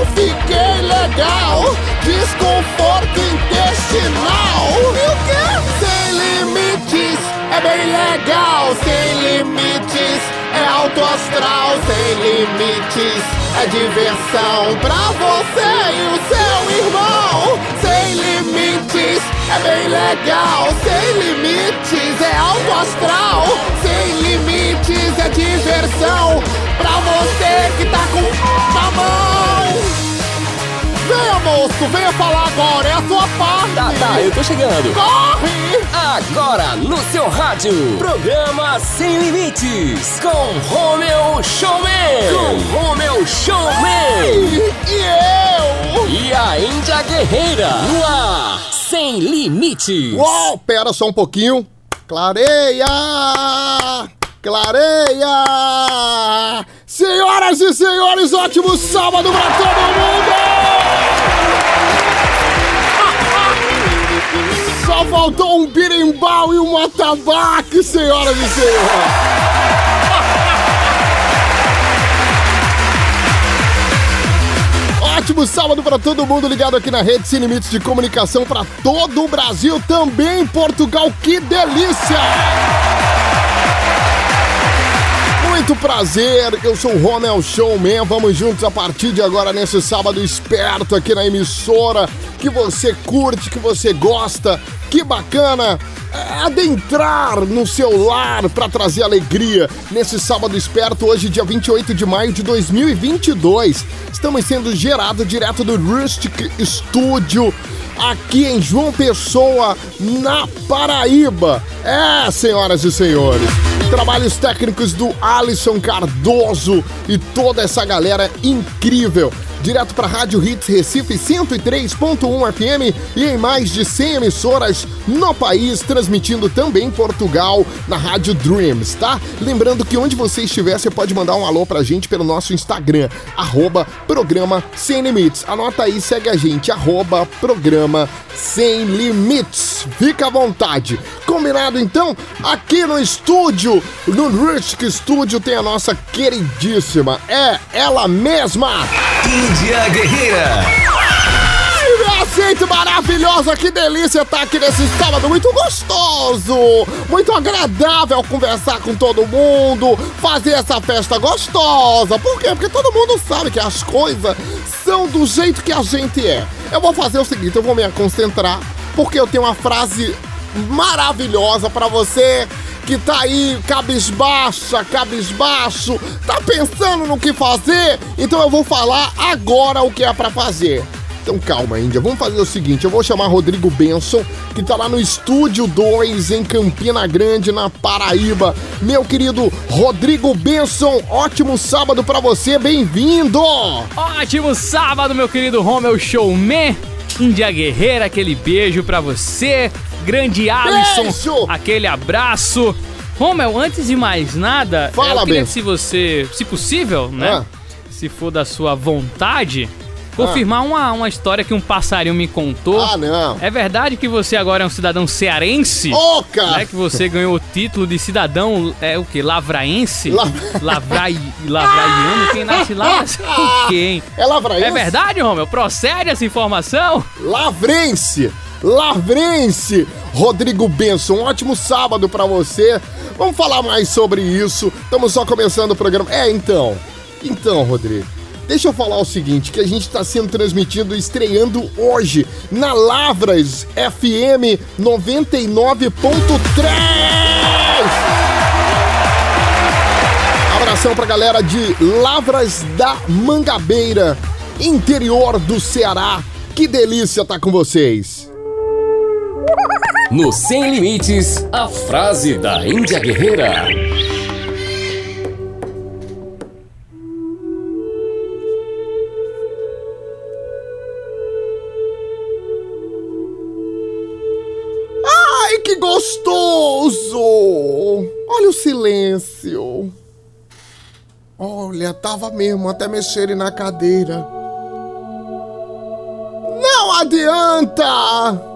não fiquei legal. Desconforto intestinal. E o quê? Sem limites é bem legal. Sem limites é alto astral. Sem limites é diversão pra você e o é bem legal. Sem limites é alto astral. Sem limites é diversão pra você que tá com na mão. Venha, moço, venha falar agora, é a sua parte. Tá, tá, eu tô chegando. Corre! Agora no seu rádio, programa Sem Limites, com Romeu Showman. Com Romeu Showman. E eu? E a Índia Guerreira, no ar, Sem Limites. Uau, pera só um pouquinho. Clareia! Clareia! Senhoras e senhores, ótimo sábado pra todo mundo! Só faltou um birimbau e um atabaque, senhoras e senhores! Ótimo sábado para todo mundo ligado aqui na rede Sem Limites de Comunicação para todo o Brasil, também em Portugal. Que delícia! Muito prazer, eu sou o Romel Showman. Vamos juntos a partir de agora nesse sábado esperto aqui na emissora que você curte, que você gosta. Que bacana adentrar no seu lar para trazer alegria nesse sábado esperto, hoje, dia 28 de maio de 2022. Estamos sendo gerados direto do Rustic Studio aqui em João Pessoa, na Paraíba. É, senhoras e senhores. Trabalhos técnicos do Alisson Cardoso e toda essa galera incrível. Direto para Rádio Hits Recife 103.1 FM e em mais de 100 emissoras no país, transmitindo também Portugal na Rádio Dreams, tá? Lembrando que onde você estiver, você pode mandar um alô pra gente pelo nosso Instagram, arroba programa Sem Limites. Anota aí, segue a gente, arroba programa Sem Limites. Fica à vontade. Combinado então? Aqui no estúdio, no Rustic Studio, tem a nossa queridíssima, é ela mesma, Índia Guerreira. Gente maravilhosa, que delícia estar aqui nesse sábado muito gostoso, muito agradável conversar com todo mundo, fazer essa festa gostosa. Por quê? Porque todo mundo sabe que as coisas são do jeito que a gente é. Eu vou fazer o seguinte, eu vou me concentrar, porque eu tenho uma frase maravilhosa pra você que tá aí cabisbaixa, cabisbaixo, tá pensando no que fazer, então eu vou falar agora o que é pra fazer. Então calma, Índia. Vamos fazer o seguinte: eu vou chamar Rodrigo Benson, que tá lá no Estúdio 2 em Campina Grande, na Paraíba. Meu querido Rodrigo Benson, ótimo sábado pra você, bem-vindo! Ótimo sábado, meu querido Romeu Showman. Índia Guerreira, aquele beijo pra você. Grande Alisson, Beijo! aquele abraço. Romeu, antes de mais nada, Fala, eu queria que se você, se possível, né? Ah. Se for da sua vontade, confirmar uma, uma história que um passarinho me contou. Ah, não. É verdade que você agora é um cidadão cearense? Ô, cara! Né, que você ganhou o título de cidadão, é o que? Lavraense? La- Lavrai, lavraiano? Quem nasce lá hein? É lavraense? É verdade, Romeu? Procede essa informação? Lavrense! Lavrense! Rodrigo Benson, um ótimo sábado pra você. Vamos falar mais sobre isso. Estamos só começando o programa. É, então. Então, Rodrigo. Deixa eu falar o seguinte, que a gente está sendo transmitido, estreando hoje na Lavras FM 99.3. Abração pra galera de Lavras da Mangabeira, interior do Ceará. Que delícia estar tá com vocês. No Sem Limites, a frase da Índia Guerreira. Ai, que gostoso! Olha o silêncio. Olha, tava mesmo até mexerem na cadeira. Não adianta!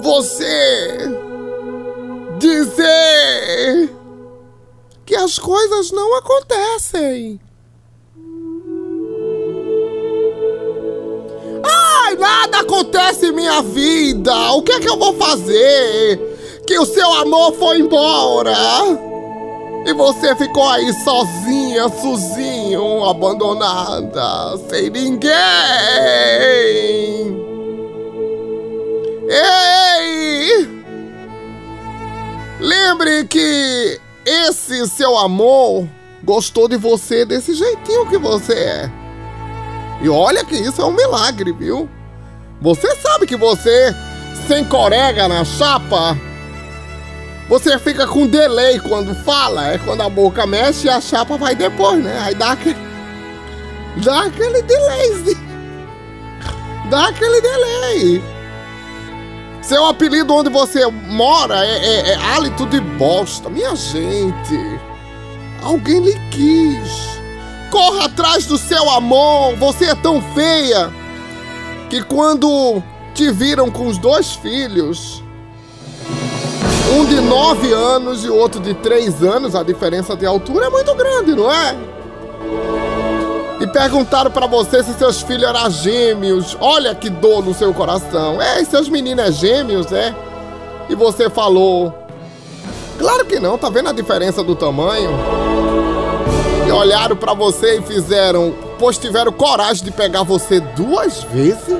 Você dizer que as coisas não acontecem. Ai, nada acontece em minha vida. O que é que eu vou fazer? Que o seu amor foi embora. E você ficou aí sozinha, sozinho, abandonada, sem ninguém. Ei! Lembre que esse seu amor gostou de você desse jeitinho que você é. E olha que isso é um milagre, viu? Você sabe que você, sem corega na chapa, você fica com delay quando fala. É quando a boca mexe e a chapa vai depois, né? Aí dá aquele. Dá aquele delay. Dá aquele delay. Seu apelido onde você mora é, é, é hálito de bosta. Minha gente, alguém lhe quis. Corra atrás do seu amor. Você é tão feia que quando te viram com os dois filhos, um de nove anos e outro de três anos, a diferença de altura é muito grande, não é? E perguntaram para você se seus filhos eram gêmeos. Olha que dor no seu coração. É, seus meninos é gêmeos, é? E você falou. Claro que não, tá vendo a diferença do tamanho? E olharam para você e fizeram, pois tiveram coragem de pegar você duas vezes?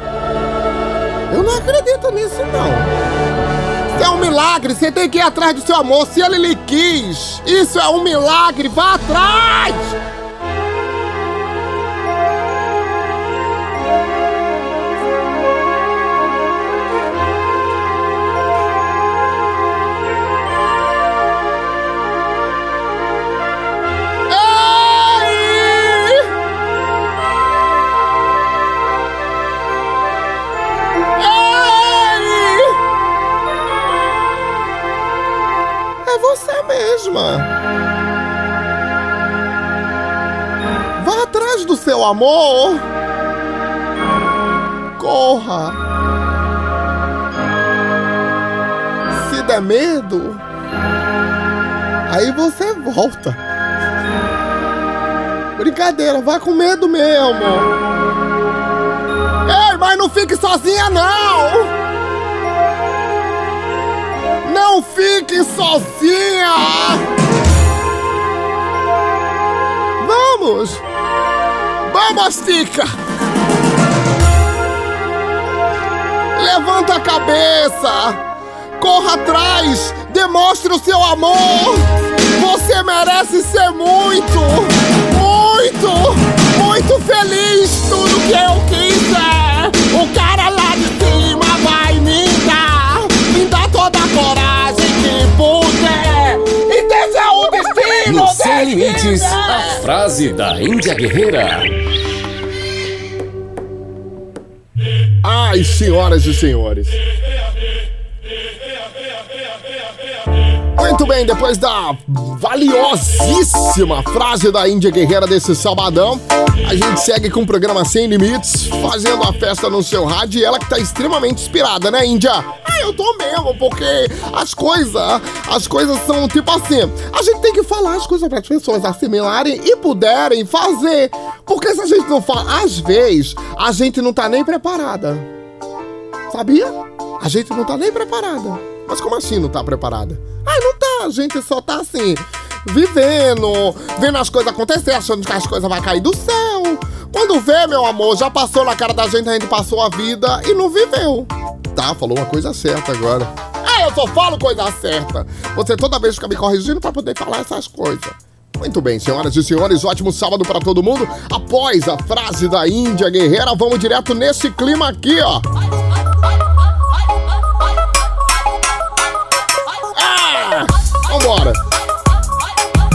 Eu não acredito nisso não. Isso é um milagre, você tem que ir atrás do seu amor. Se ele lhe quis, isso é um milagre, vá atrás! Amor. Corra. Se der medo, aí você volta. Brincadeira, vai com medo mesmo. Ei, mas não fique sozinha não! Não fique sozinha! Vamos! Vamos, Tica! Levanta a cabeça! Corra atrás! Demonstre o seu amor! Você merece ser muito, muito, muito feliz! Tudo que eu quiser! O cara lá de cima vai me dar! Me dá toda a coragem! puder e deixa o destino No Sem Limites, da Índia Guerreira. Ai, senhoras e senhores. Muito bem, depois da valiosíssima frase da Índia Guerreira desse sabadão, a gente segue com o programa Sem Limites, fazendo a festa no seu rádio e ela que tá extremamente inspirada, né, Índia? Tô mesmo, porque as coisas, as coisas são tipo assim, a gente tem que falar as coisas para as pessoas assimilarem e puderem fazer. Porque se a gente não fala, às vezes, a gente não tá nem preparada. Sabia? A gente não tá nem preparada. Mas como assim não tá preparada? Ah, não tá, a gente só tá assim, vivendo, vendo as coisas acontecer, achando que as coisas vão cair do céu. Quando vê, meu amor, já passou na cara da gente, a gente passou a vida e não viveu. Tá, falou uma coisa certa agora. É, eu só falo coisa certa. Você toda vez fica me corrigindo pra poder falar essas coisas. Muito bem, senhoras e senhores, ótimo sábado para todo mundo. Após a frase da Índia Guerreira, vamos direto nesse clima aqui, ó. Ah! Vambora!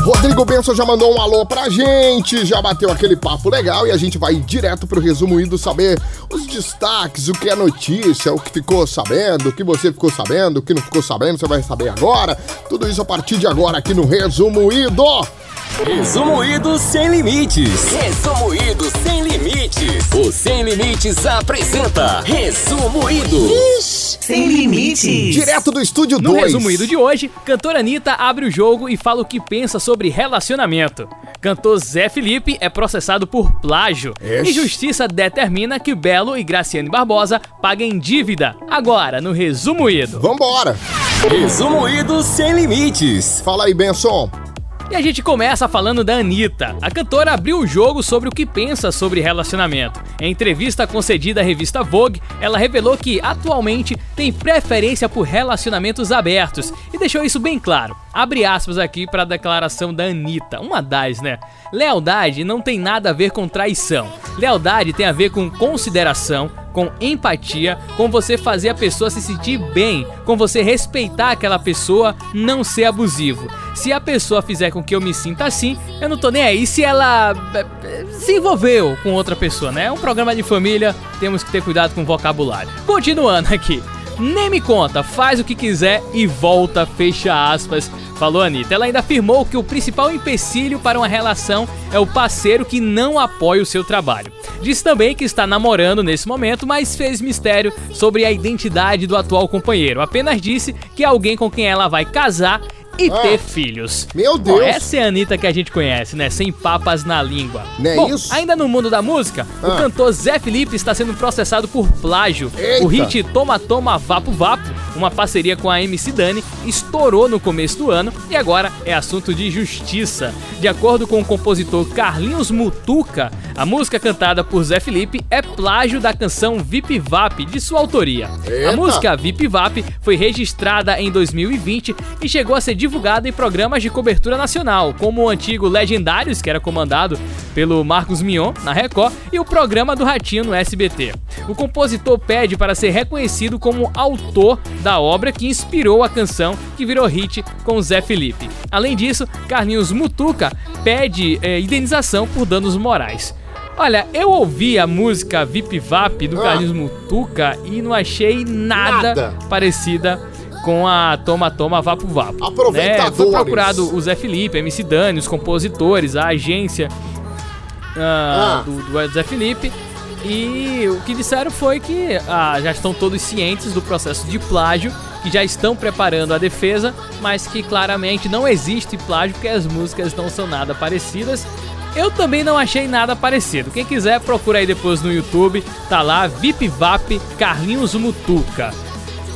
Rodrigo Benção já mandou um alô pra gente, já bateu aquele papo legal e a gente vai direto pro resumo indo saber os destaques, o que é notícia, o que ficou sabendo, o que você ficou sabendo, o que não ficou sabendo, você vai saber agora. Tudo isso a partir de agora aqui no Resumo Ido. Resumo Ido Sem Limites. Resumo Ido Sem Limites. O Sem Limites apresenta Resumo Ido. Sem limites. Direto do estúdio No 2. resumido de hoje, cantora Anitta abre o jogo e fala o que pensa sobre relacionamento. Cantor Zé Felipe é processado por plágio. Ixi. E justiça determina que Belo e Graciane Barbosa paguem dívida. Agora, no resumo ido. Vambora. Resumo Ido Sem Limites. Fala aí, Benson. E a gente começa falando da Anitta. A cantora abriu o jogo sobre o que pensa sobre relacionamento. Em entrevista concedida à revista Vogue, ela revelou que atualmente tem preferência por relacionamentos abertos e deixou isso bem claro. Abre aspas aqui para a declaração da Anitta, uma das, né? Lealdade não tem nada a ver com traição. Lealdade tem a ver com consideração, com empatia, com você fazer a pessoa se sentir bem, com você respeitar aquela pessoa, não ser abusivo. Se a pessoa fizer com que eu me sinta assim, eu não tô nem aí se ela eh, eh, se envolveu com outra pessoa, né? É um programa de família, temos que ter cuidado com o vocabulário. Continuando aqui. Nem me conta, faz o que quiser e volta, fecha aspas, falou Anitta. Ela ainda afirmou que o principal empecilho para uma relação é o parceiro que não apoia o seu trabalho. Disse também que está namorando nesse momento, mas fez mistério sobre a identidade do atual companheiro. Apenas disse que é alguém com quem ela vai casar e Ah. ter filhos. Meu Bom, Deus. essa é a Anitta que a gente conhece, né? Sem papas na língua. Não é Bom, isso? ainda no mundo da música, o Ah. cantor Zé Felipe está sendo processado por plágio. Eita. O hit Toma Toma Vapo Vapo, uma parceria com a MC Dani, estourou no começo do ano e agora é assunto de justiça. De acordo com o compositor Carlinhos Mutuca, a música cantada por Zé Felipe é plágio da canção Vip Vap de sua autoria. A Eita. música Vip Vap foi registrada em 2020 e chegou a ser divulgada em programas de cobertura nacional, como o antigo Legendários, que era comandado pelo Marcos Mion na Record, e o programa do Ratinho no SBT. O compositor pede para ser reconhecido como autor da obra que inspirou a canção que virou hit com Zé Felipe. Além disso, Carlinhos Mutuca pede eh, indenização por danos morais. Olha, eu ouvi a música Vip Vap do Ah. Carlinhos Mutuca e não achei nada, Nada. parecida com a Toma Toma Vapo Vapo. Aproveitadores. Foi procurado o Zé Felipe, MC Dani, os compositores, a agência ah, Ah. do, do Zé Felipe. E o que disseram foi que ah, já estão todos cientes do processo de plágio, que já estão preparando a defesa, mas que claramente não existe plágio porque as músicas não são nada parecidas. Eu também não achei nada parecido. Quem quiser, procura aí depois no YouTube. Tá lá, Vip Vap Carlinhos Mutuca.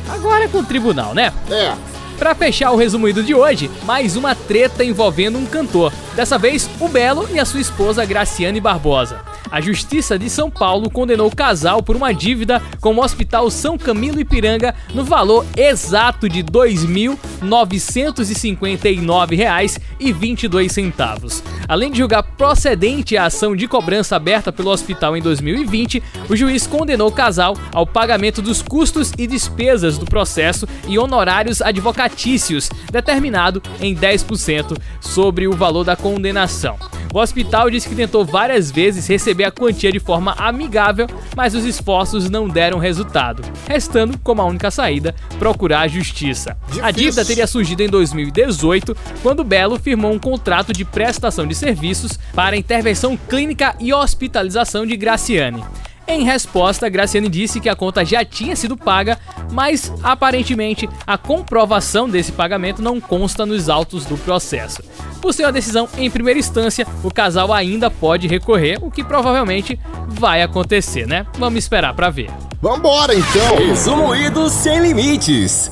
Agora é com o tribunal, né? É. Pra fechar o resumido de hoje, mais uma treta envolvendo um cantor. Dessa vez, o Belo e a sua esposa Graciane Barbosa. A Justiça de São Paulo condenou o casal por uma dívida com o Hospital São Camilo Ipiranga no valor exato de R$ 2.959,22. Além de julgar procedente a ação de cobrança aberta pelo hospital em 2020, o juiz condenou o casal ao pagamento dos custos e despesas do processo e honorários advocatícios, determinado em 10% sobre o valor da condenação. O hospital disse que tentou várias vezes receber a quantia de forma amigável, mas os esforços não deram resultado, restando como a única saída procurar a justiça. A Difícil. dívida teria surgido em 2018, quando Belo firmou um contrato de prestação de serviços para intervenção clínica e hospitalização de Graciane. Em resposta, Graciane disse que a conta já tinha sido paga, mas aparentemente a comprovação desse pagamento não consta nos autos do processo. Por ser uma decisão em primeira instância, o casal ainda pode recorrer, o que provavelmente vai acontecer, né? Vamos esperar pra ver. Vambora então. Resumo Sem Limites.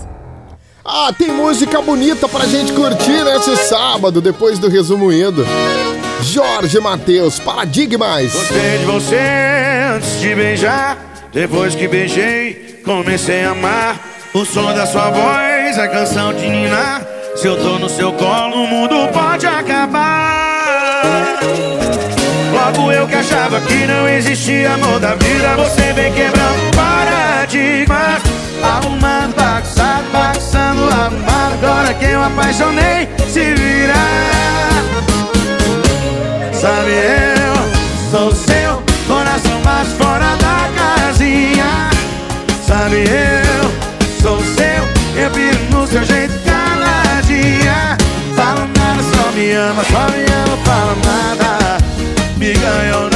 Ah, tem música bonita pra gente curtir nesse sábado, depois do resumo ido. Jorge Matheus, Paradigmas. Gostei de você antes de beijar. Depois que beijei, comecei a amar. O som da sua voz, a canção de Nina. Se eu tô no seu colo, o mundo pode acabar. Logo eu que achava que não existia amor da vida, você vem quebrando paradigmas. Arrumando, bagunçado, bagunçando, arrumado. Agora que eu apaixonei, se virar. Sabe, eu sou seu coração mais fora da casinha. Sabe, eu sou seu, eu piro no seu jeito caladinha. Fala nada, só me ama, só me ama, fala nada. Me ganhou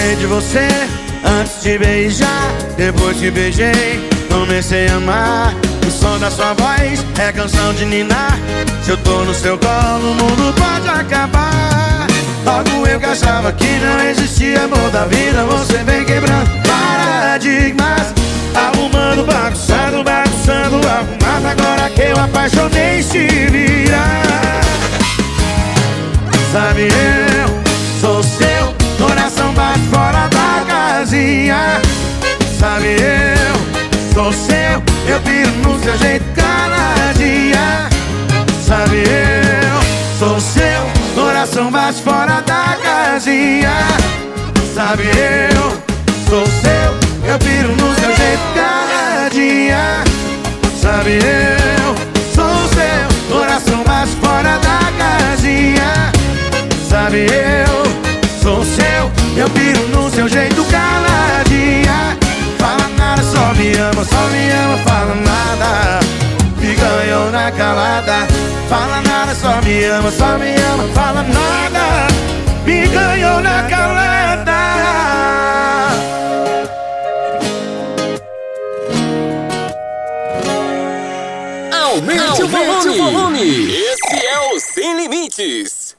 Gostei de você antes de beijar. Depois que beijei, comecei a amar. O som da sua voz é canção de ninar. Se eu tô no seu colo, o mundo pode acabar. Logo eu que achava que não existia amor da vida. Você vem quebrando paradigmas. Arrumando, bagunçando, bagunçando, arrumado. Agora que eu apaixonei, se virar. Sabe, eu sou seu bate fora da casinha. Sabe, eu sou seu, eu piro no seu jeito caladinha. Sabe, eu sou seu, coração bate fora da casinha. Sabe, eu sou seu, eu piro no seu jeito caladinha. Sabe, eu sou seu, coração bate fora da casinha. Sabe, eu piro no seu jeito caladinha. Fala nada, só me ama, só me ama, fala nada. Me ganhou na calada. Fala nada, só me ama, só me ama, fala nada. Me ganhou na calada. Aumente, o volume. Esse é o Sem Limites.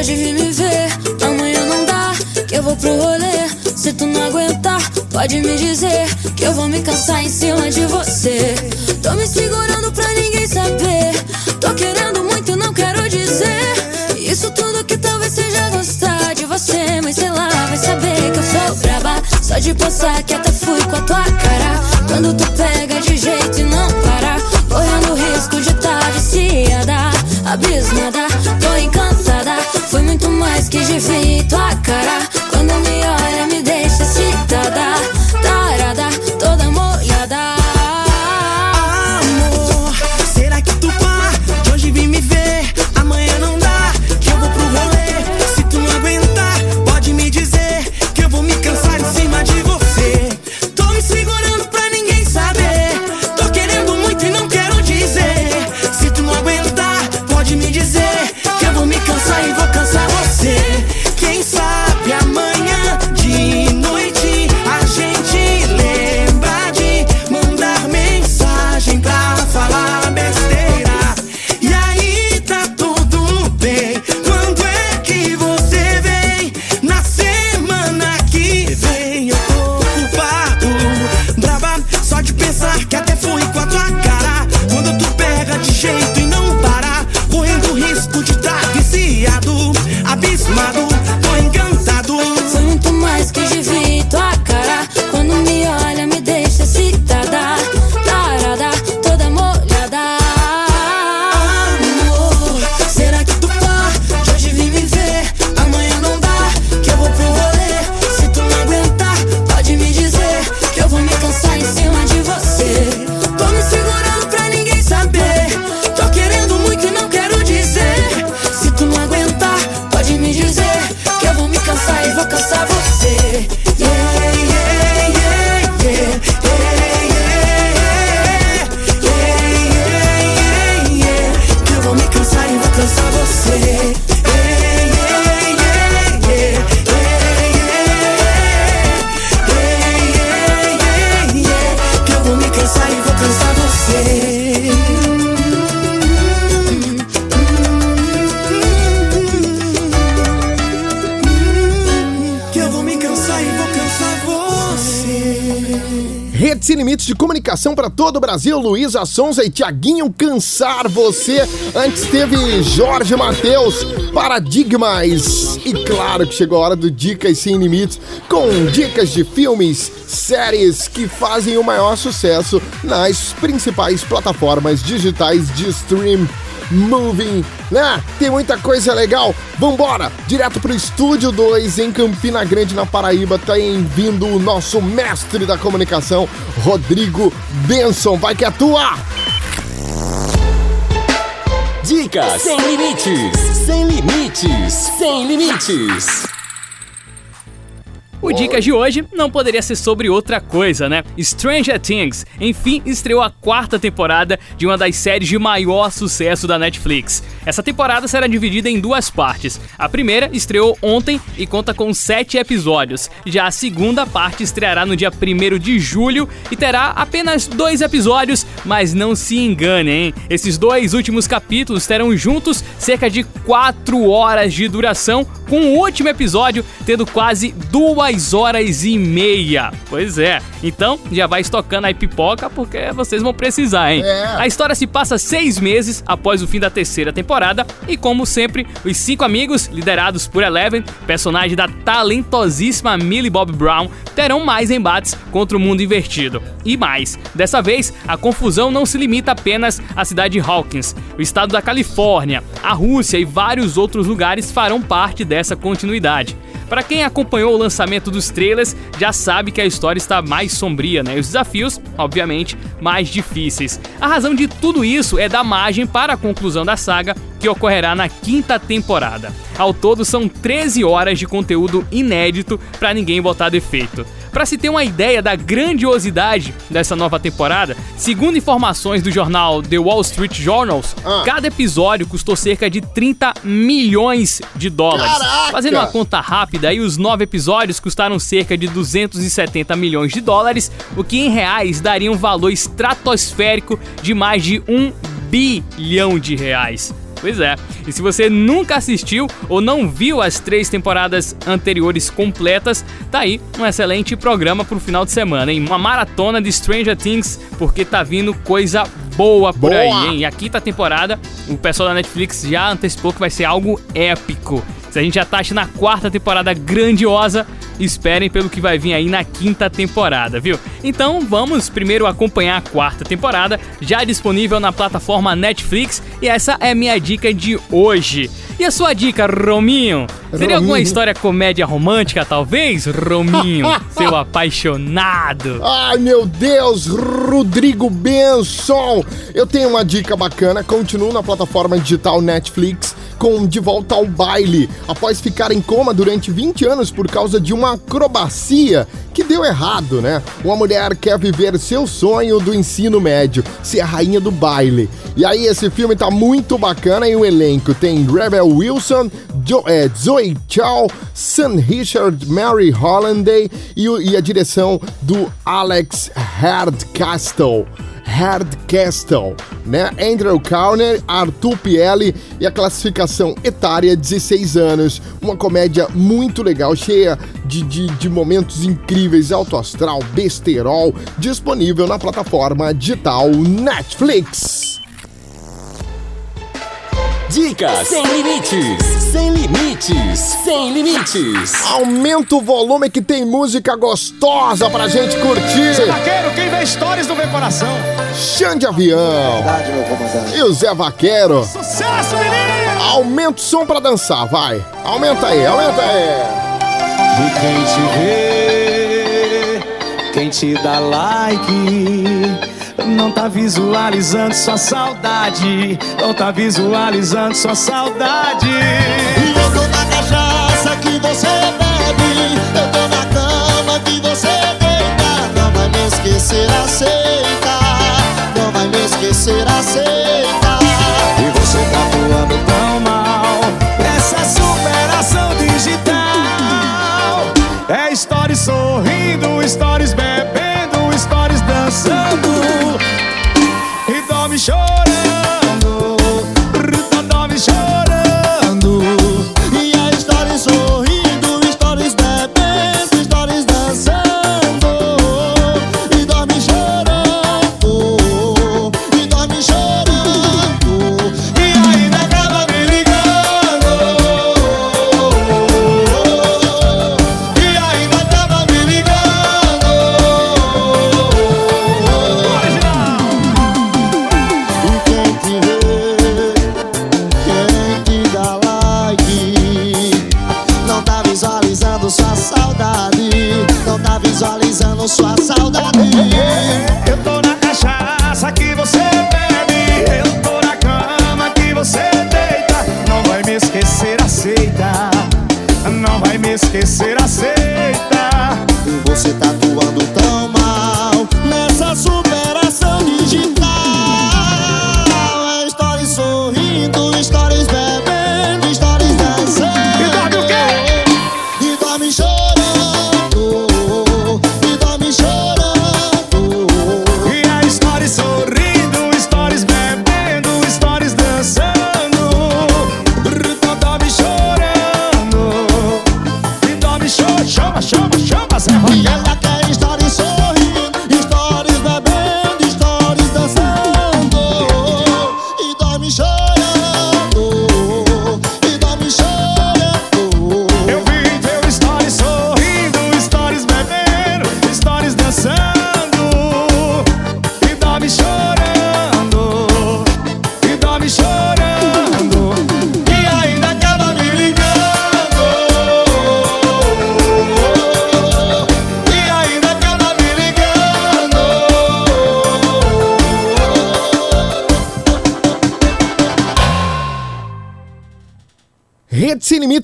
Hoje vir me ver? Amanhã não dá, que eu vou pro rolê. Se tu não aguentar, pode me dizer que eu vou me cansar em cima de você. Tô me segurando pra ninguém saber. Tô querendo muito, não quero dizer. Isso tudo que talvez seja gostar de você. Mas sei lá, vai saber que eu sou braba. Só de pensar que até fui com a tua cara. Quando tu pega de jeito e não para. Correndo risco de tá viciada, abismada, tô encantada. Cara. Brasil, Luísa Sonza e Tiaguinho Cansar Você. Antes teve Jorge Matheus, Paradigmas. E claro que chegou a hora do Dicas Sem Limites, com dicas de filmes, séries que fazem o maior sucesso nas principais plataformas digitais de stream. Moving, né? Tem muita coisa legal. Vambora! Direto pro Estúdio 2 em Campina Grande, na Paraíba, tá vindo o nosso mestre da comunicação, Rodrigo Benson. Vai que é tua! Dicas sem limites, sem limites, sem limites. O Dicas de hoje não poderia ser sobre outra coisa, né? Stranger Things, enfim, estreou a quarta temporada de uma das séries de maior sucesso da Netflix. Essa temporada será dividida em duas partes. A primeira estreou ontem e conta com sete episódios. Já a segunda parte estreará no dia 1 de julho e terá apenas dois episódios, mas não se engane, hein? Esses dois últimos capítulos terão juntos cerca de quatro horas de duração, com o último episódio tendo quase duas horas e meia. Pois é, então já vai estocando aí pipoca porque vocês vão precisar, hein? É. A história se passa seis meses após o fim da terceira temporada e, como sempre, os cinco amigos, liderados por Eleven, personagem da talentosíssima Millie Bob Brown, terão mais embates contra o mundo invertido. E mais, dessa vez, a confusão não se limita apenas à cidade de Hawkins. O estado da Califórnia, a Rússia e vários outros lugares farão parte dessa continuidade. Para quem acompanhou o lançamento dos trailers, já sabe que a história está mais sombria, né? E os desafios, obviamente, mais difíceis. A razão de tudo isso é dar margem para a conclusão da saga, que ocorrerá na quinta temporada. Ao todo, são 13 horas de conteúdo inédito para ninguém botar defeito. Para se ter uma ideia da grandiosidade dessa nova temporada, segundo informações do jornal The Wall Street Journals, Ah. cada episódio custou cerca de 30 milhões de dólares. Caraca! Fazendo uma conta rápida, aí os nove episódios custaram cerca de 270 milhões de dólares, o que em reais daria um valor estratosférico de mais de um bilhão de reais. Pois é, e se você nunca assistiu ou não viu as três temporadas anteriores completas, tá aí um excelente programa pro final de semana, hein? Uma maratona de Stranger Things, porque tá vindo coisa boa por Boa! aí, hein? E a quinta temporada, o pessoal da Netflix já antecipou que vai ser algo épico. Se a gente já tá achando a quarta temporada grandiosa, esperem pelo que vai vir aí na quinta temporada, viu? Então vamos primeiro acompanhar a quarta temporada, já disponível na plataforma Netflix, e essa é minha dica de hoje. E a sua dica, Rominho? Seria alguma Rominho. história comédia romântica, talvez, Rominho? seu apaixonado. Ai meu Deus, Rodrigo Benson! Eu tenho uma dica bacana, continuo na plataforma digital Netflix com De Volta ao Baile, após ficar em coma durante 20 anos por causa de uma acrobacia que deu errado, né? Uma mulher quer viver seu sonho do ensino médio, ser a rainha do baile. E aí esse filme tá muito bacana e o elenco tem Rebel Wilson, Jo- é, Zoe Chow, Sam Richard, Mary Hollanday e, e a direção do Alex Hardcastle. Hardcastle, né? Andrew Cowner, Arthur Pielli e a classificação etária 16 anos. Uma comédia muito legal, cheia de, de, de momentos incríveis, alto astral, besterol, disponível na plataforma digital Netflix. Dicas sem limites, sem limites, sem limites. Aumenta o volume que tem música gostosa pra gente curtir. Vaqueiro, quem vê stories não vê coração. Xande Avião e o Zé Vaqueiro. Sucesso, menino! Aumenta o som pra dançar, vai. Aumenta aí, aumenta aí. E quem te vê, quem te dá like, não tá visualizando sua saudade, não tá visualizando sua saudade. E eu tô na cachaça que você bebe. Eu tô na cama que você deita. Não vai me esquecer, aceita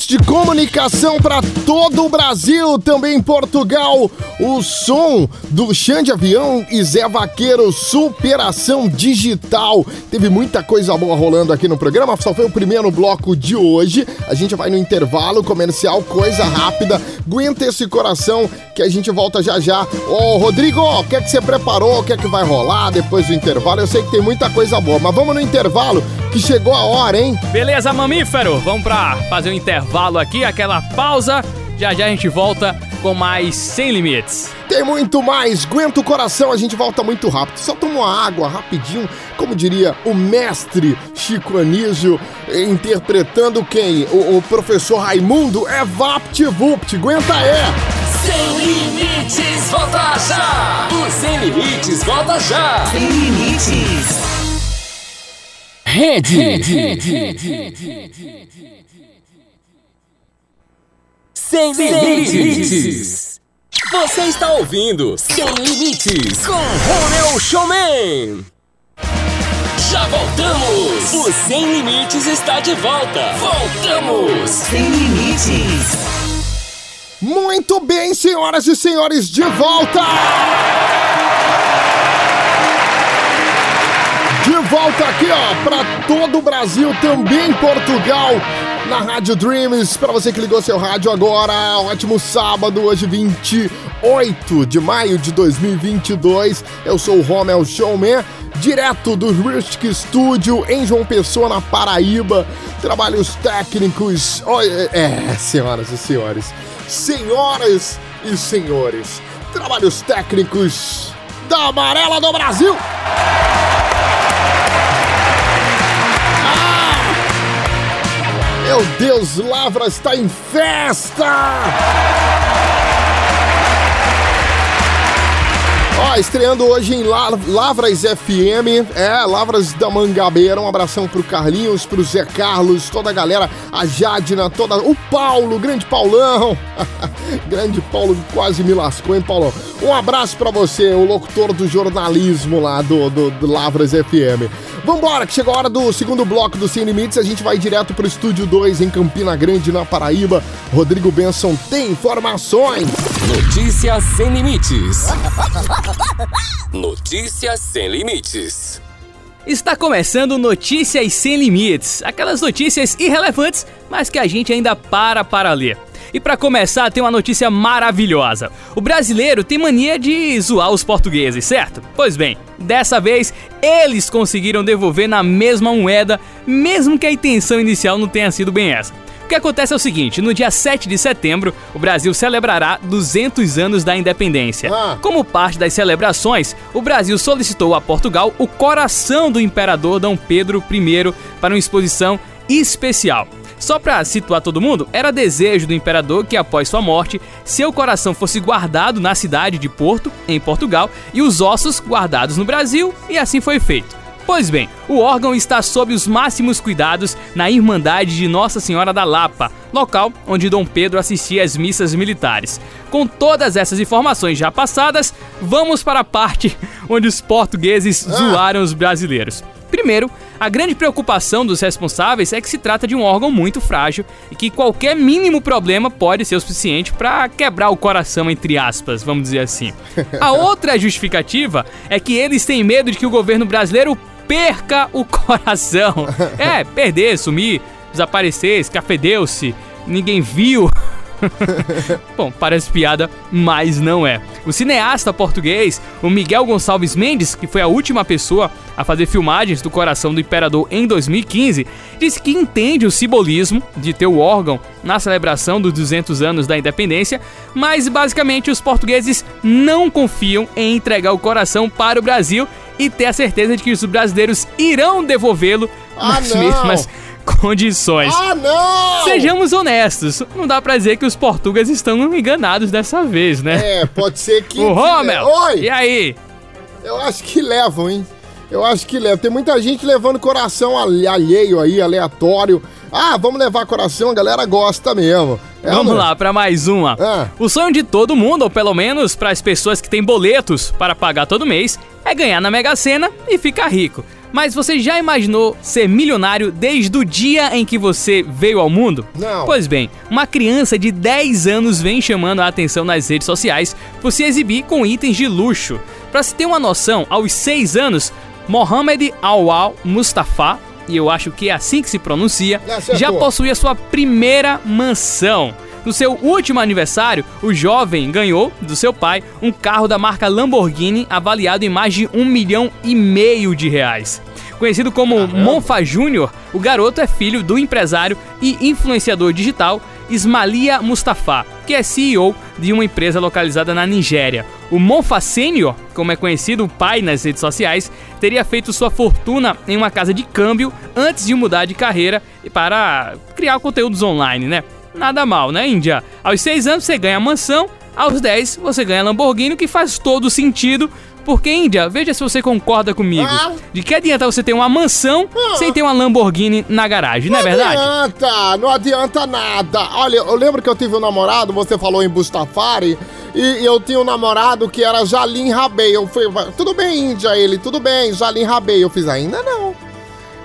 De comunicação para todo o Brasil, também Portugal. O som do Xande Avião e Zé Vaqueiro, Superação Digital. Teve muita coisa boa rolando aqui no programa, só foi o primeiro bloco de hoje. A gente vai no intervalo comercial, coisa rápida. Aguenta esse coração que a gente volta já já. Ô, Rodrigo, o que é que você preparou? O que é que vai rolar depois do intervalo? Eu sei que tem muita coisa boa, mas vamos no intervalo que chegou a hora, hein? Beleza, mamífero? Vamos pra fazer um intervalo aqui, aquela pausa. Já já a gente volta com mais Sem Limites. Tem muito mais, aguenta o coração, a gente volta muito rápido. Só toma uma água rapidinho, como diria o mestre Chico Anísio, interpretando quem? O, o professor Raimundo é VaptVupt, aguenta é! Sem limites, volta já! O Sem Limites, volta já! Sem limites. Rede. Sem limites. Você está ouvindo Sem Limites com Romeu Showman. Já voltamos. O Sem Limites está de volta. Voltamos. Sem limites. Muito bem, senhoras e senhores, de volta! De volta aqui, ó, para todo o Brasil, também Portugal, na Rádio Dreams. Para você que ligou seu rádio agora, ótimo sábado, hoje 28 de maio de 2022. Eu sou o Romel Showman, direto do Ristic Studio em João Pessoa, na Paraíba. Trabalhos técnicos. Oi, É, senhoras e senhores, senhoras e senhores, trabalhos técnicos da Amarela do Brasil. Meu Deus, Lavra está em festa! Ó, estreando hoje em La- Lavras FM, é, Lavras da Mangabeira, um abração pro Carlinhos, pro Zé Carlos, toda a galera, a Jadna, toda, o Paulo, grande Paulão, grande Paulo quase me lascou, hein, Paulão? Um abraço pra você, o locutor do jornalismo lá do, do, do Lavras FM. Vambora, que chegou a hora do segundo bloco do Sem Limites, a gente vai direto pro Estúdio 2 em Campina Grande, na Paraíba. Rodrigo Benson tem informações. Notícias sem limites. Notícias sem limites. Está começando Notícias Sem Limites, aquelas notícias irrelevantes, mas que a gente ainda para para ler. E para começar, tem uma notícia maravilhosa. O brasileiro tem mania de zoar os portugueses, certo? Pois bem, dessa vez eles conseguiram devolver na mesma moeda, mesmo que a intenção inicial não tenha sido bem essa. O que acontece é o seguinte: no dia 7 de setembro, o Brasil celebrará 200 anos da independência. Ah. Como parte das celebrações, o Brasil solicitou a Portugal o coração do imperador Dom Pedro I para uma exposição especial. Só para situar todo mundo, era desejo do imperador que após sua morte, seu coração fosse guardado na cidade de Porto, em Portugal, e os ossos guardados no Brasil, e assim foi feito. Pois bem, o órgão está sob os máximos cuidados na Irmandade de Nossa Senhora da Lapa, local onde Dom Pedro assistia às missas militares. Com todas essas informações já passadas, vamos para a parte onde os portugueses zoaram os brasileiros. Primeiro, a grande preocupação dos responsáveis é que se trata de um órgão muito frágil e que qualquer mínimo problema pode ser o suficiente para quebrar o coração, entre aspas, vamos dizer assim. A outra justificativa é que eles têm medo de que o governo brasileiro perca o coração. É, perder, sumir, desaparecer, escafedeu-se, ninguém viu. Bom, parece piada, mas não é. O cineasta português, o Miguel Gonçalves Mendes, que foi a última pessoa a fazer filmagens do coração do imperador em 2015, disse que entende o simbolismo de ter o órgão na celebração dos 200 anos da independência, mas basicamente os portugueses não confiam em entregar o coração para o Brasil e ter a certeza de que os brasileiros irão devolvê-lo Ah, nas não! mesmas condições. Ah, não! Sejamos honestos, não dá pra dizer que os portugueses estão enganados dessa vez, né? É, pode ser que. O Rommel! Oi! E aí? Eu acho que levam, hein? Eu acho que levam. Tem muita gente levando coração alhe- alheio aí, aleatório. Ah, vamos levar coração, a galera gosta mesmo. É, Vamos né? lá pra mais uma. Ah. O sonho de todo mundo, ou pelo menos para as pessoas que têm boletos para pagar todo mês, é ganhar na Mega Sena e ficar rico. Mas você já imaginou ser milionário desde o dia em que você veio ao mundo? Não. Pois bem, uma criança de 10 anos vem chamando a atenção nas redes sociais por se exibir com itens de luxo. Para se ter uma noção, aos 6 anos, Mohamed Awal Mustafa, e eu acho que é assim que se pronuncia, Acertou. já possui a sua primeira mansão. No seu último aniversário, o jovem ganhou do seu pai um carro da marca Lamborghini avaliado em mais de um milhão e meio de reais. Conhecido como Monfa Júnior, o garoto é filho do empresário e influenciador digital Ismalia Mustafa, que é CEO de uma empresa localizada na Nigéria. O Monfa Sênior, como é conhecido o pai nas redes sociais, teria feito sua fortuna em uma casa de câmbio antes de mudar de carreira e para criar conteúdos online, né? Nada mal, né, Índia? Aos 6 anos você ganha mansão, aos 10 você ganha Lamborghini, o que faz todo sentido. Porque, Índia, veja se você concorda comigo. Ah. De que adianta você ter uma mansão sem ter uma Lamborghini na garagem, não é verdade? adianta, não adianta nada. Olha, eu lembro que eu tive um namorado, você falou em Bustafari, e eu tinha um namorado que era Jalim Rabei. Eu fui, tudo bem, Índia, ele, tudo bem, Jalim Rabei. Eu fiz, ainda não.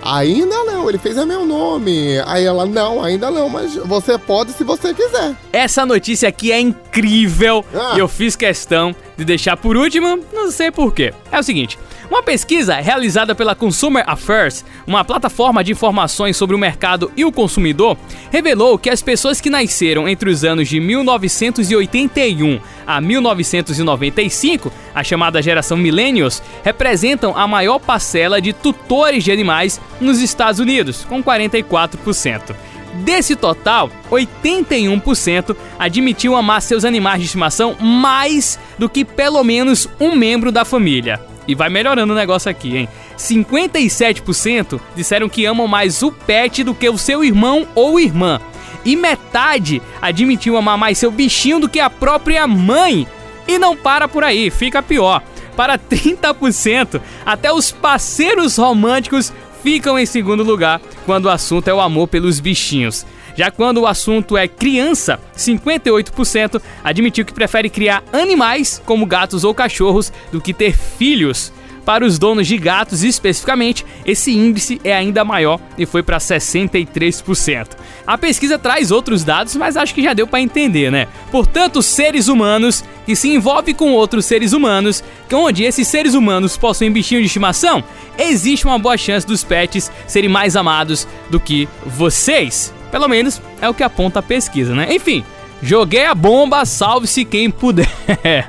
Ainda não, ele fez é meu nome. Aí ela, não, ainda não, mas você pode se você quiser. Essa notícia aqui é incrível Ah. eu fiz questão de deixar por último, não sei porquê. É o seguinte: uma pesquisa realizada pela Consumer Affairs, uma plataforma de informações sobre o mercado e o consumidor, revelou que as pessoas que nasceram entre os anos de 1981 a 1995, a chamada geração Millennials, representam a maior parcela de tutores de animais nos Estados Unidos, com 44%. Desse total, 81% admitiu amar seus animais de estimação mais do que pelo menos um membro da família. E vai melhorando o negócio aqui, hein? 57% disseram que amam mais o pet do que o seu irmão ou irmã. E metade admitiu amar mais seu bichinho do que a própria mãe. E não para por aí, fica pior. Para 30%, até os parceiros românticos ficam em segundo lugar quando o assunto é o amor pelos bichinhos. Já quando o assunto é criança, 58% admitiu que prefere criar animais, como gatos ou cachorros, do que ter filhos. Para os donos de gatos especificamente, esse índice é ainda maior e foi para 63%. A pesquisa traz outros dados, mas acho que já deu para entender, né? Portanto, seres humanos que se envolvem com outros seres humanos, onde esses seres humanos possuem bichinho de estimação, existe uma boa chance dos pets serem mais amados do que vocês. Pelo menos é o que aponta a pesquisa, né? Enfim, joguei a bomba, salve-se quem puder.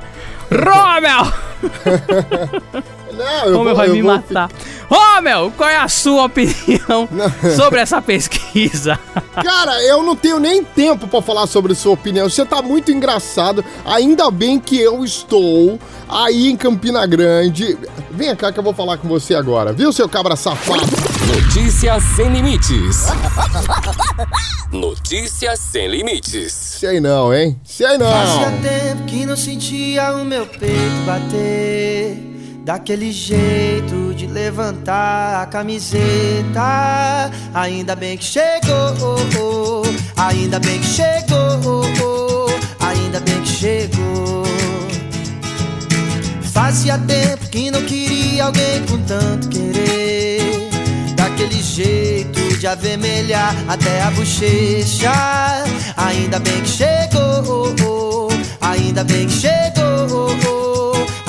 Rommel! Não, eu Romel vou, vai eu me vou matar. Romel, qual é a sua opinião sobre essa pesquisa? Cara, eu não tenho nem tempo pra falar sobre sua opinião. Você tá muito engraçado. Ainda bem que eu estou aí em Campina Grande. Vem cá que eu vou falar com você agora, viu, seu cabra safado? Notícias sem limites. Notícias sem limites. Sei não, hein? Sei não. Fazia tempo que não sentia o meu peito bater daquele jeito de levantar a camiseta. Ainda bem que chegou, ainda bem que chegou, ainda bem que chegou. Fazia tempo que não queria alguém com tanto querer. Daquele jeito de avermelhar até a bochecha. Ainda bem que chegou, ainda bem que chegou,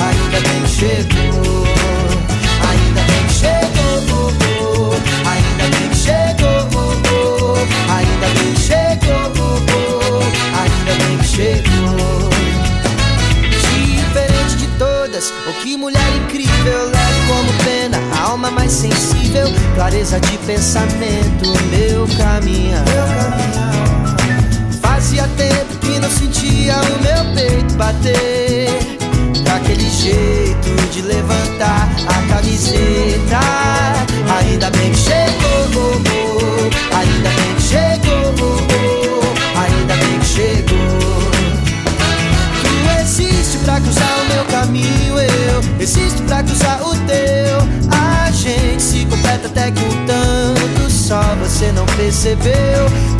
ainda bem que chegou, ainda bem que chegou, ainda bem que chegou, ainda bem que chegou, ainda bem chegou. Diferente de todas, oh que mulher incrível, leve como pena, a alma mais sensível, clareza de pensamento, meu caminhar. Fazia tempo que não sentia o meu peito bater. Daquele jeito de levantar a camiseta. Ainda bem que chegou, ainda bem que chegou, ainda bem que chegou. Tu existe pra cruzar o meu caminho, eu existo pra cruzar o teu. A gente se completa até que um tanto só você não percebeu.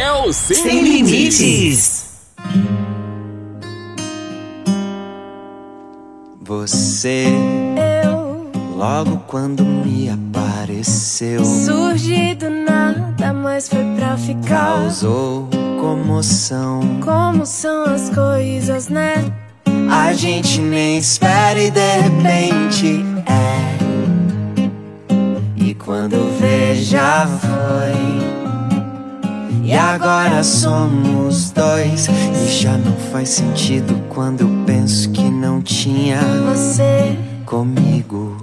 É Sem, Sem Limites. Você, logo quando me apareceu, Surgi do nada, mas foi pra ficar. causou comoção. Faz sentido quando eu penso que não tinha Você comigo.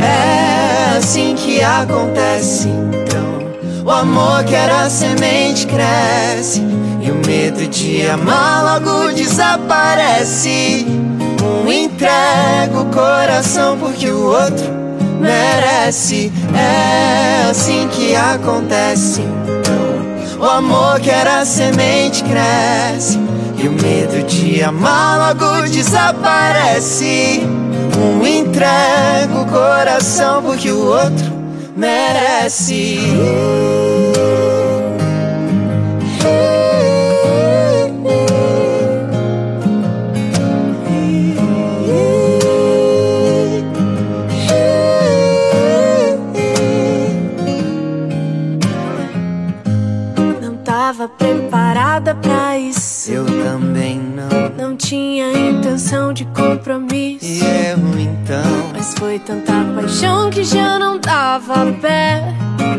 É assim que acontece então. O amor que era semente cresce. E o medo de amar logo desaparece. Um entrega o coração porque o outro merece. É assim que acontece então. O amor que era semente cresce. E o medo de amar logo desaparece. Um entrega o coração porque o outro merece. Tinha intenção de compromisso. E eu então. Mas foi tanta paixão que já não dava pé.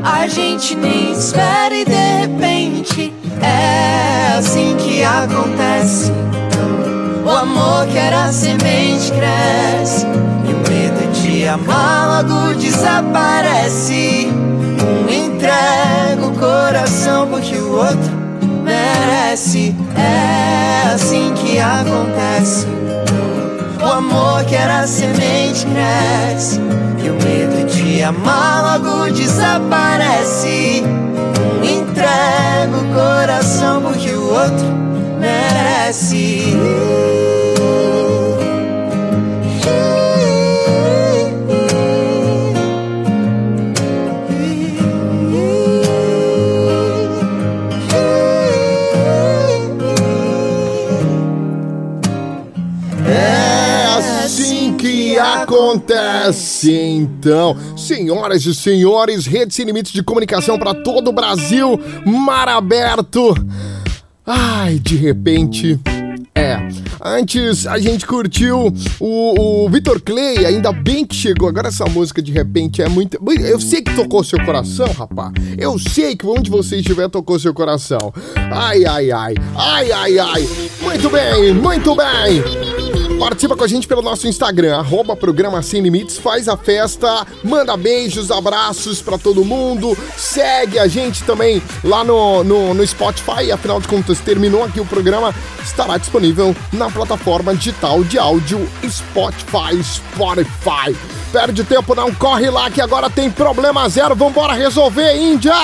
A gente nem espera e de repente é assim que acontece. O amor que era semente cresce e o medo de amar logo desaparece. Um entrega o coração porque o outro É assim que acontece. O amor que era semente cresce e o medo de amar logo desaparece. Um entrega o coração porque o outro merece. Acontece, então. Senhoras e senhores, Rede Sem Limites de Comunicação para todo o Brasil, mar aberto. Ai, de repente. É. Antes a gente curtiu o, o Vitor Clay, ainda bem que chegou. Agora essa música de repente é muito. Eu sei que tocou seu coração, rapaz. Eu sei que onde você estiver tocou seu coração. Ai, ai, ai. Ai, ai, ai. Muito bem, muito bem. Participa com a gente pelo nosso Instagram, arroba programa Sem Limites, faz a festa, manda beijos, abraços pra todo mundo, segue a gente também lá no, no, no Spotify, afinal de contas, terminou aqui o programa, estará disponível na plataforma digital de áudio Spotify, Spotify. Perde tempo, não corre lá que agora tem problema zero, vambora resolver, Índia!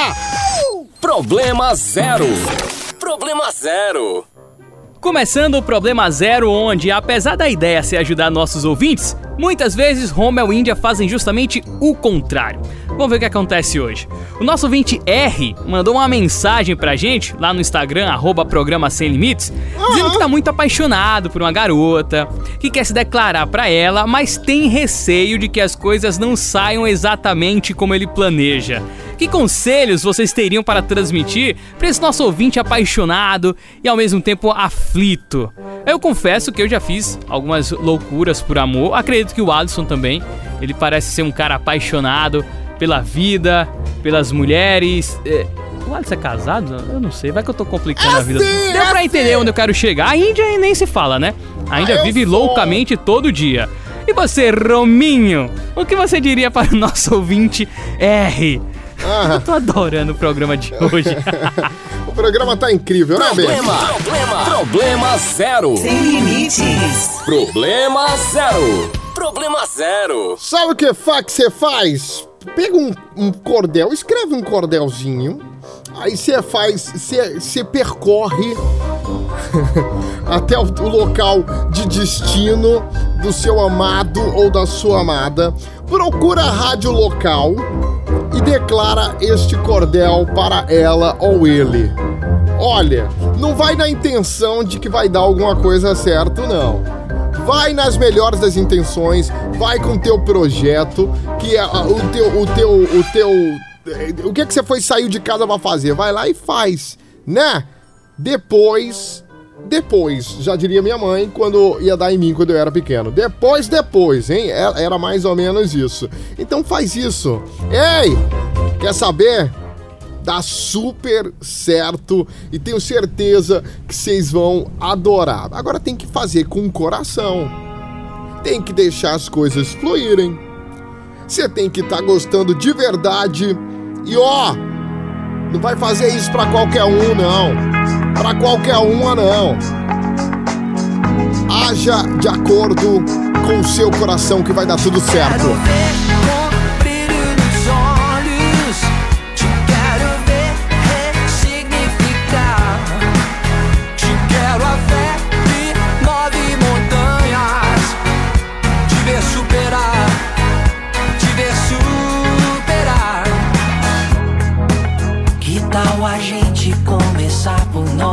Problema zero. Problema zero. Começando o Problema Zero, onde, apesar da ideia ser ajudar nossos ouvintes, muitas vezes Rommel e Índia fazem justamente o contrário. Vamos ver o que acontece hoje. O nosso ouvinte R mandou uma mensagem pra gente lá no Instagram, arroba programa Sem Limites, dizendo que tá muito apaixonado por uma garota, que quer se declarar pra ela, mas tem receio de que as coisas não saiam exatamente como ele planeja. Que conselhos vocês teriam para transmitir para esse nosso ouvinte apaixonado e ao mesmo tempo aflito? Eu confesso que eu já fiz algumas loucuras por amor, acredito que o Alisson também. Ele parece ser um cara apaixonado pela vida, pelas mulheres. É, O Alisson é casado? Eu não sei, vai que eu tô complicando a vida. sim, Deu é pra entender onde eu quero chegar. A Índia nem se fala, né? A Índia eu vive sou. loucamente todo dia. E você, Rominho? O que você diria para o nosso ouvinte R? Eu tô adorando o programa de hoje. O programa tá incrível, né, Bê? Problema, problema, problema zero. Sem limites. Problema zero. Problema zero. Sabe o que fa- que você faz? Pega um, um cordel, escreve um cordelzinho, aí você faz, você percorre até o, o local de destino do seu amado ou da sua amada, procura a rádio local e declara este cordel para ela ou ele. Olha, não vai na intenção de que vai dar alguma coisa certo, não. Vai nas melhores das intenções, vai com o teu projeto, que é ah, o teu, o teu, o teu, eh, o que é que você foi saiu de casa pra fazer? Vai lá e faz, né? Depois, depois, já diria minha mãe quando ia dar em mim quando eu era pequeno. Depois, depois, hein? Era era mais ou menos isso. Então faz isso. Ei, quer saber? Dá super certo e tenho certeza que vocês vão adorar. Agora tem que fazer com o coração. Tem que deixar as coisas fluírem. Você tem que estar gostando de verdade. E ó, não vai fazer isso pra qualquer um, não. Pra qualquer uma, não. Haja de acordo com o seu coração que vai dar tudo certo. Começar por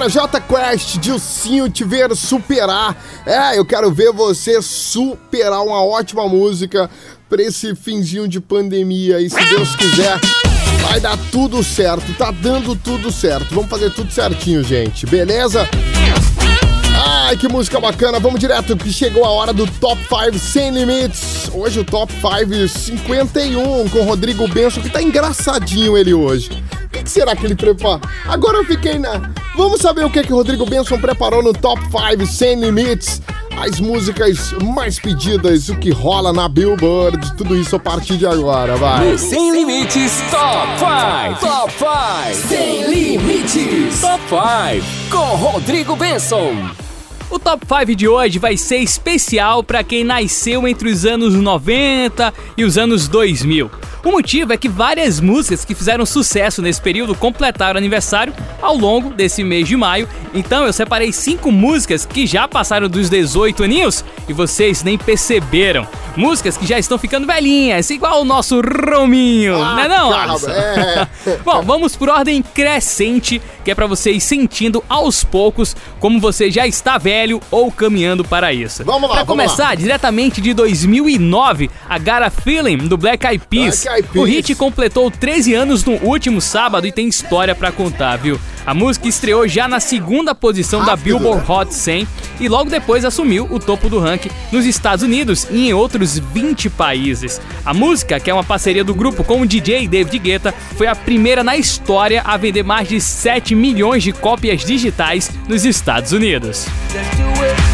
bacana, J Quest, Dilcinho te ver superar. É, eu quero ver você superar uma ótima música pra esse finzinho de pandemia e se Deus quiser, vai dar tudo certo. Tá dando tudo certo. Vamos fazer tudo certinho, gente. Beleza? Ai, que música bacana. Vamos direto que chegou a hora do Top 5 Sem Limites. Hoje o Top 5 51 com o Rodrigo Benson, que tá engraçadinho ele hoje. O que, que será que ele preparou? Agora eu fiquei na... Vamos saber o que, que o Rodrigo Benson preparou no Top 5 Sem Limites. As músicas mais pedidas, o que rola na Billboard, tudo isso a partir de agora, vai. No Sem Limites Top 5. Top 5. Sem Limites. Top 5. Com Rodrigo Benson. O Top 5 de hoje vai ser especial para quem nasceu entre os anos 90 e os anos 2000. O motivo é que várias músicas que fizeram sucesso nesse período completaram aniversário ao longo desse mês de maio. Então eu separei cinco músicas que já passaram dos 18 aninhos e vocês nem perceberam. Músicas que já estão ficando velhinhas, igual o nosso Rominho, Ah, não é não, calma, é. Bom, vamos por ordem crescente, que é pra você ir sentindo aos poucos como você já está velho ou caminhando para isso. Vamos lá, Pra vamos começar, diretamente de 2009, a Got a Feeling do Black Eyed Peas. O hit completou 13 anos no último sábado e tem história pra contar, viu? A música estreou já na segunda posição da Rápido, Billboard né? Hot 100 e logo depois assumiu o topo do ranking nos Estados Unidos e em outros 20 países. A música, que é uma parceria do grupo com o DJ David Guetta, foi a primeira na história a vender mais de 7 milhões de cópias digitais nos Estados Unidos.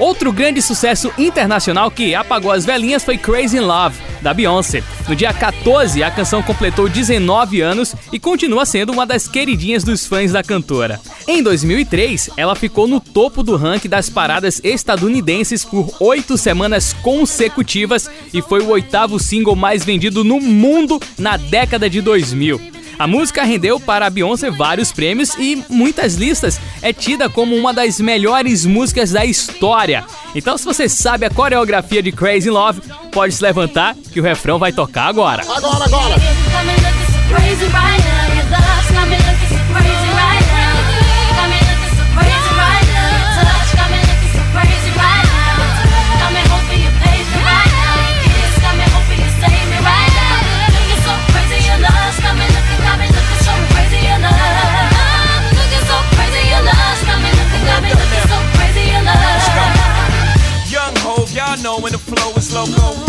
Outro grande sucesso internacional que apagou as velhinhas foi Crazy in Love, da Beyoncé. No dia 14, a canção completou 19 anos e continua sendo uma das queridinhas dos fãs da cantora. Em 2003, ela ficou no topo do ranking das paradas estadunidenses por oito semanas consecutivas e foi o oitavo single mais vendido no mundo na década de 2000. A música rendeu para a Beyoncé vários prêmios e muitas listas é tida como uma das melhores músicas da história. Então, se você sabe a coreografia de Crazy in Love, pode se levantar que o refrão vai tocar agora. Agora, agora.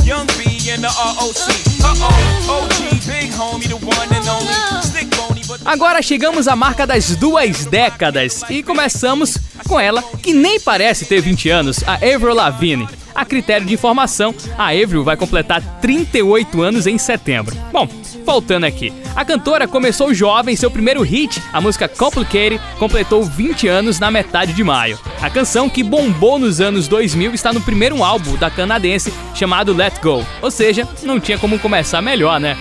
young B the ROC. Uh-oh, OG, big homie, the one and only. Stick bony, but Agora chegamos à marca das duas décadas e começamos com ela que nem parece ter 20 anos, a Avril Lavigne. A critério de informação, a Avril vai completar 38 anos em setembro. Bom, faltando aqui. A cantora começou jovem, seu primeiro hit, a música Complicated, completou 20 anos na metade de maio. A canção, que bombou nos anos 2000, está no primeiro álbum da canadense chamado Let Go. Ou seja, não tinha como começar melhor, né?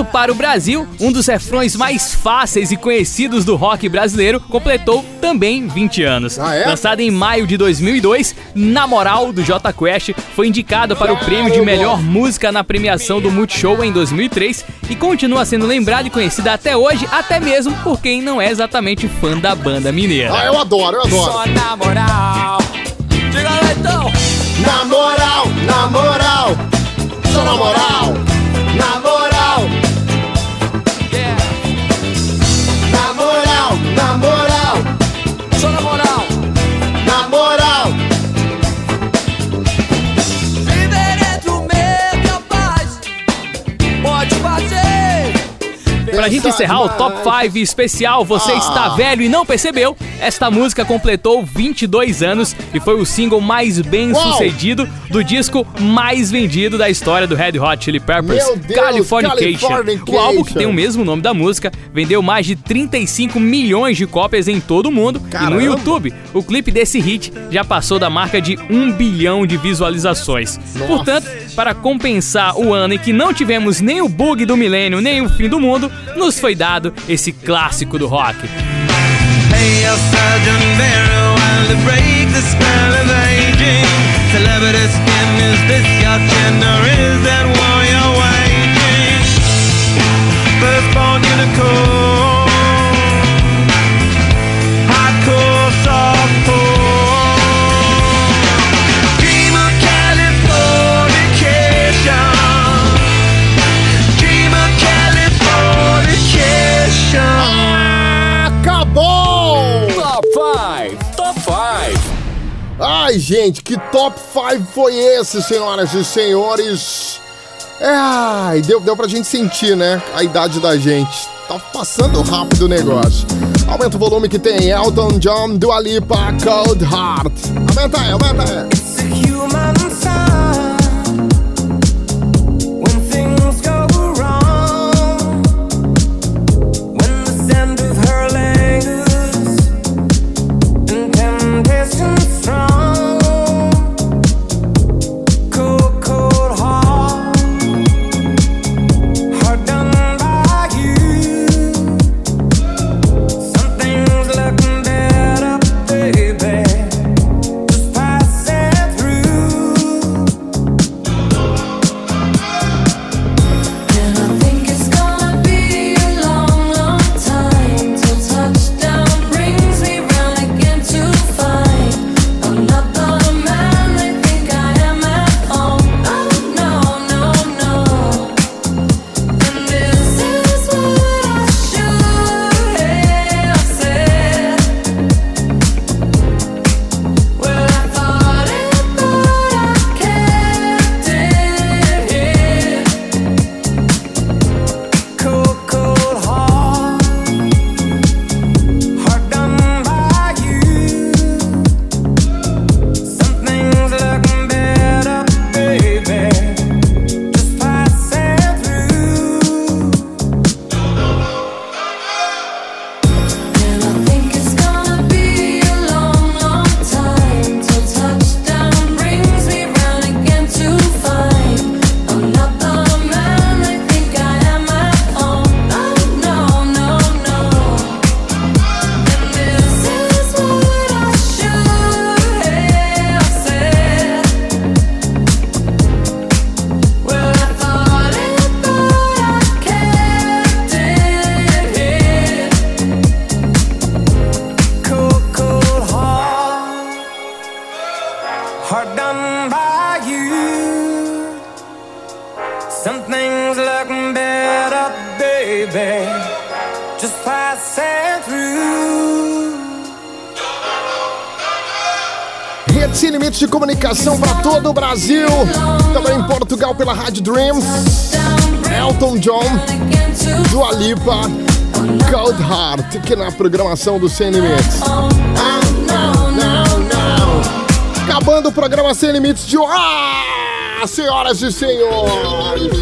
Vindo para o Brasil, um dos refrões mais fáceis e conhecidos do rock brasileiro completou também 20 anos. Ah, é? Lançado em maio de 2002, Na Moral, do J Quest, foi indicado para o prêmio de melhor música na premiação do Multishow em 2003 e continua sendo lembrada e conhecida até hoje, até mesmo por quem não é exatamente fã da banda mineira. Ah, eu adoro, eu adoro. Só na moral. Diga lá então. Na moral, na moral, só na moral, na moral. Gente encerrar o Top 5 especial Você Ah. Está Velho e Não Percebeu, esta música completou 22 anos e foi o single mais bem sucedido do disco mais vendido da história do Red Hot Chili Peppers, Meu Deus, Californication. Californication. O álbum que tem o mesmo nome da música vendeu mais de 35 milhões de cópias em todo o mundo e Caramba. no YouTube o clipe desse hit já passou da marca de 1 bilhão de visualizações. Nossa. Portanto, para compensar o ano em que não tivemos nem o bug do milênio, nem o fim do mundo, nos foi dado esse clássico do rock. Hey, Ai, gente, que top 5 foi esse, senhoras e senhores? É, ai, deu, deu pra gente sentir, né? A idade da gente. Tá passando rápido o negócio. Aumenta o volume que tem Elton John, Dua Lipa, Cold Heart. Aumenta aí, aumenta aí. De comunicação para todo o Brasil. Também em Portugal pela Rádio Dreams. Elton John, Dua Lipa, Cold Heart, aqui na programação do Sem Limites. Acabando o programa Sem Limites de hoje. Ah, senhoras e senhores.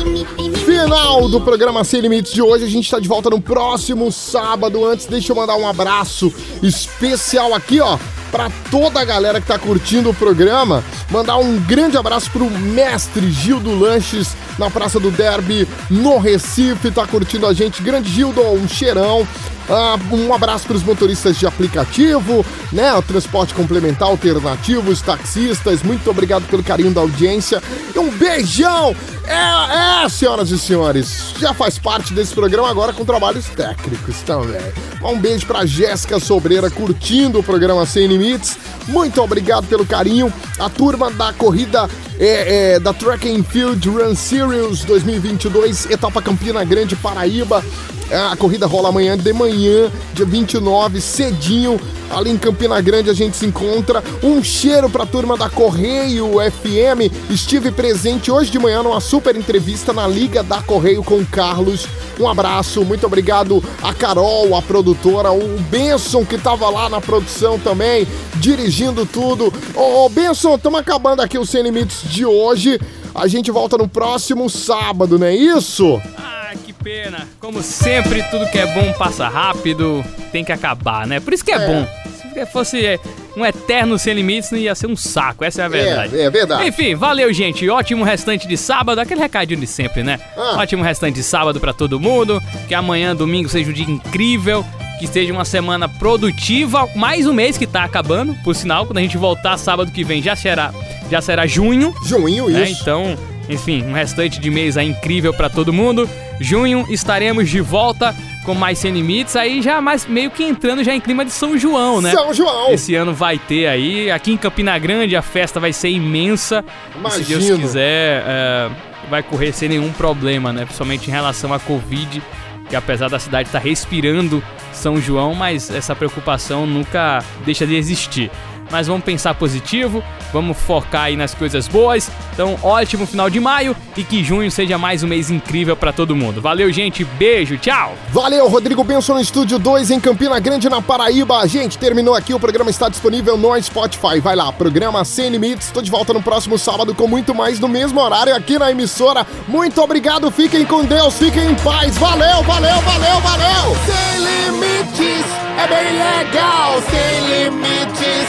Final do programa Sem Limites de hoje. A gente está de volta no próximo sábado. Antes, deixa eu mandar um abraço especial aqui, ó para toda a galera que tá curtindo o programa. Mandar um grande abraço pro mestre Gildo Lanches na Praça do Derby, no Recife, tá curtindo a gente. Grande Gildo, um cheirão. Ah, um abraço para os motoristas de aplicativo, né? O transporte complementar alternativo, os taxistas. Muito obrigado pelo carinho da audiência. E um beijão! É, é, senhoras e senhores, já faz parte desse programa agora com trabalhos técnicos também. Um beijo pra Jéssica Sobreira curtindo o programa Sem Limites. Muito obrigado pelo carinho. A turma da corrida é, é, da Track and Field Run Series 2022, etapa Campina Grande, Paraíba. A corrida rola amanhã de manhã, dia 29, cedinho, ali em Campina Grande a gente se encontra. Um cheiro pra turma da Correio FM. Estive presente hoje de manhã numa super entrevista na Liga da Correio com o Carlos. Um abraço, muito obrigado a Carol, a produtora, o Benson que tava lá na produção também, dirigindo tudo. Ô, ô Benson, estamos acabando aqui o Sem Limites de hoje. A gente volta no próximo sábado, não é isso? Ah, que pena. Como sempre, tudo que é bom passa rápido, tem que acabar, né? Por isso que é, É. bom. Se fosse é, um eterno sem limites, não ia ser um saco, essa é a verdade. É, é verdade. Enfim, valeu, gente. Ótimo restante de sábado, aquele recadinho de sempre, né? Ah. Ótimo restante de sábado pra todo mundo. Que amanhã, domingo, seja um dia incrível. Que seja uma semana produtiva. Mais um mês que tá acabando, por sinal. Quando a gente voltar sábado que vem, já será, já será junho. Junho, né? isso. Então, enfim, um restante de mês aí incrível pra todo mundo. Junho estaremos de volta com mais Sem Limites, aí já mais meio que entrando já em clima de São João, né? São João. Esse ano vai ter aí, aqui em Campina Grande a festa vai ser imensa. E Se Deus Imagino. quiser, é, vai correr sem nenhum problema, né? Principalmente em relação à Covid, que apesar da cidade estar respirando São João, mas essa preocupação nunca deixa de existir. Mas vamos pensar positivo, vamos focar aí nas coisas boas. Então, ótimo final de maio e que junho seja mais um mês incrível pra todo mundo. Valeu, gente. Beijo, tchau. Valeu, Rodrigo Benson no Estúdio 2 em Campina Grande, na Paraíba. Gente, terminou aqui, o programa está disponível no Spotify. Vai lá, programa Sem Limites. Estou de volta no próximo sábado com muito mais no mesmo horário aqui na emissora. Muito obrigado, fiquem com Deus, fiquem em paz. Valeu, valeu, valeu, valeu! Sem Limites é bem legal, sem limites